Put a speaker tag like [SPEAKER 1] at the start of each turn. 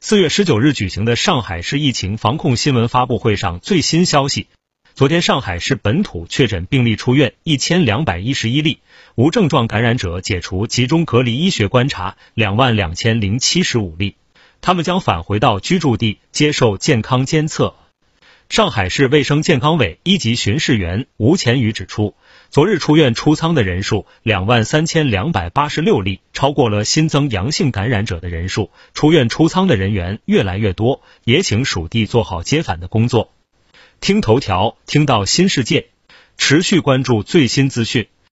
[SPEAKER 1] 四月十九日举行的上海市疫情防控新闻发布会上，最新消息：昨天上海市本土确诊病例出院一千两百一十一例，无症状感染者解除集中隔离医学观察两万两千零七十五例，他们将返回到居住地接受健康监测。上海市卫生健康委一级巡视员吴乾宇指出，昨日出院出舱的人数两万三千两百八十六例，超过了新增阳性感染者的人数。出院出舱的人员越来越多，也请属地做好接返的工作。听头条，听到新世界，持续关注最新资讯。